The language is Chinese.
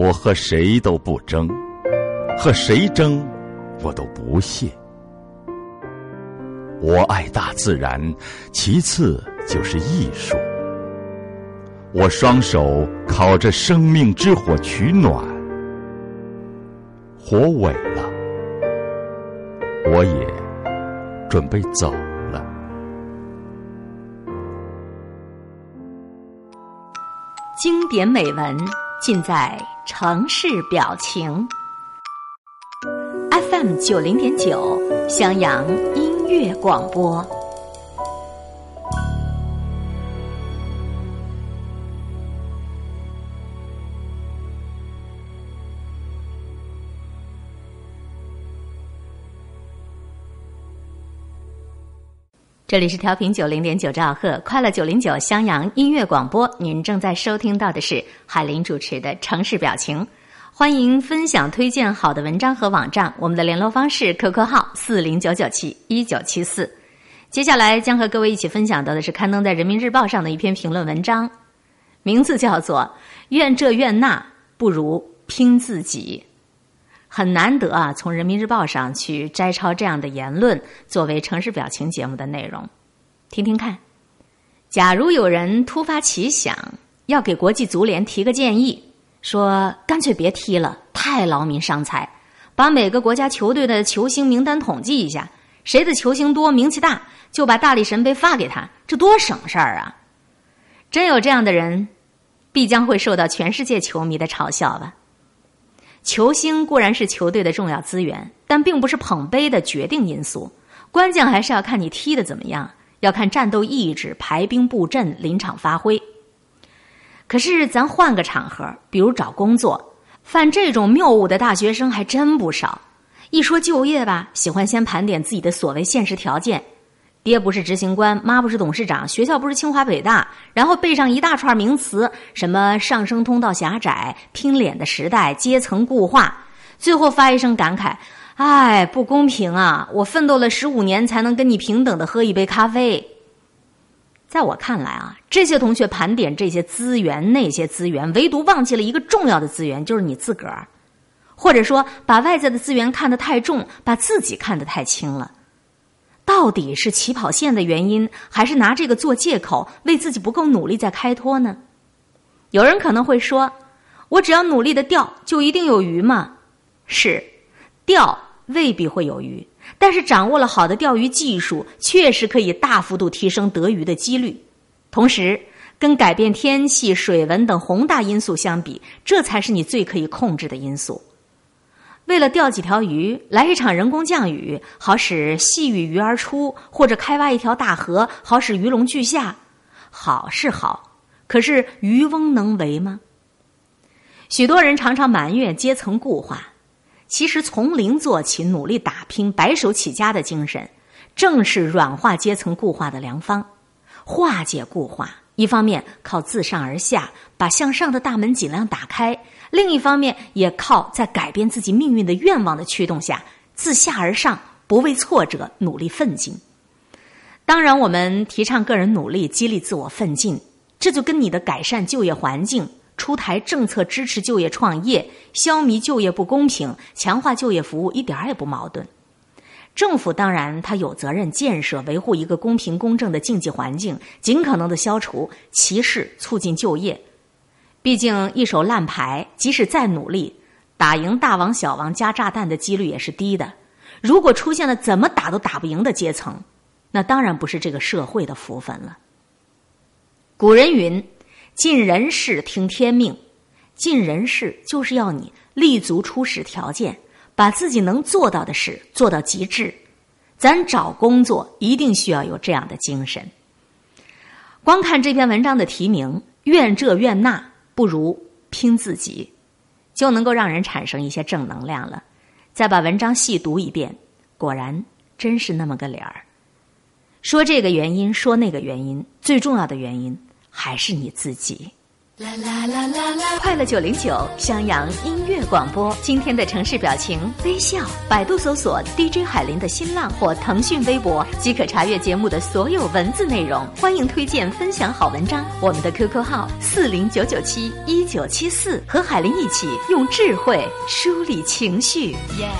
我和谁都不争，和谁争，我都不屑。我爱大自然，其次就是艺术。我双手烤着生命之火取暖，火萎了，我也准备走了。经典美文尽在城市表情。FM 九零点九，襄阳音乐广播。这里是调频九零点九兆赫，快乐九零九襄阳音乐广播。您正在收听到的是海林主持的《城市表情》，欢迎分享推荐好的文章和网站。我们的联络方式：QQ 号四零九九七一九七四。接下来将和各位一起分享到的是刊登在《人民日报》上的一篇评论文章，名字叫做《愿这愿那，不如拼自己》。很难得啊，从人民日报上去摘抄这样的言论，作为城市表情节目的内容，听听看。假如有人突发奇想，要给国际足联提个建议，说干脆别踢了，太劳民伤财，把每个国家球队的球星名单统计一下，谁的球星多、名气大，就把大力神杯发给他，这多省事儿啊！真有这样的人，必将会受到全世界球迷的嘲笑吧。球星固然是球队的重要资源，但并不是捧杯的决定因素。关键还是要看你踢的怎么样，要看战斗意志、排兵布阵、临场发挥。可是咱换个场合，比如找工作，犯这种谬误的大学生还真不少。一说就业吧，喜欢先盘点自己的所谓现实条件。爹不是执行官，妈不是董事长，学校不是清华北大，然后背上一大串名词，什么上升通道狭窄、拼脸的时代、阶层固化，最后发一声感慨：“哎，不公平啊！我奋斗了十五年才能跟你平等的喝一杯咖啡。”在我看来啊，这些同学盘点这些资源、那些资源，唯独忘记了一个重要的资源，就是你自个儿，或者说把外在的资源看得太重，把自己看得太轻了。到底是起跑线的原因，还是拿这个做借口为自己不够努力在开脱呢？有人可能会说：“我只要努力的钓，就一定有鱼吗？”是，钓未必会有鱼，但是掌握了好的钓鱼技术，确实可以大幅度提升得鱼的几率。同时，跟改变天气、水文等宏大因素相比，这才是你最可以控制的因素。为了钓几条鱼，来一场人工降雨，好使细雨鱼儿出；或者开挖一条大河，好使鱼龙俱下。好是好，可是渔翁能为吗？许多人常常埋怨阶层固化，其实从零做起，努力打拼、白手起家的精神，正是软化阶层固化的良方。化解固化，一方面靠自上而下，把向上的大门尽量打开。另一方面，也靠在改变自己命运的愿望的驱动下，自下而上，不畏挫折，努力奋进。当然，我们提倡个人努力，激励自我奋进，这就跟你的改善就业环境、出台政策支持就业创业、消弭就业不公平、强化就业服务一点也不矛盾。政府当然，他有责任建设、维护一个公平公正的竞技环境，尽可能的消除歧视，促进就业。毕竟一手烂牌，即使再努力，打赢大王小王加炸弹的几率也是低的。如果出现了怎么打都打不赢的阶层，那当然不是这个社会的福分了。古人云：“尽人事，听天命。”尽人事就是要你立足初始条件，把自己能做到的事做到极致。咱找工作一定需要有这样的精神。光看这篇文章的题名，愿这愿那。不如拼自己，就能够让人产生一些正能量了。再把文章细读一遍，果然真是那么个理儿。说这个原因，说那个原因，最重要的原因还是你自己。啦啦啦啦啦！快乐九零九襄阳音乐广播，今天的城市表情微笑。百度搜索 DJ 海林的新浪或腾讯微博，即可查阅节目的所有文字内容。欢迎推荐分享好文章，我们的 QQ 号四零九九七一九七四，和海林一起用智慧梳理情绪。耶。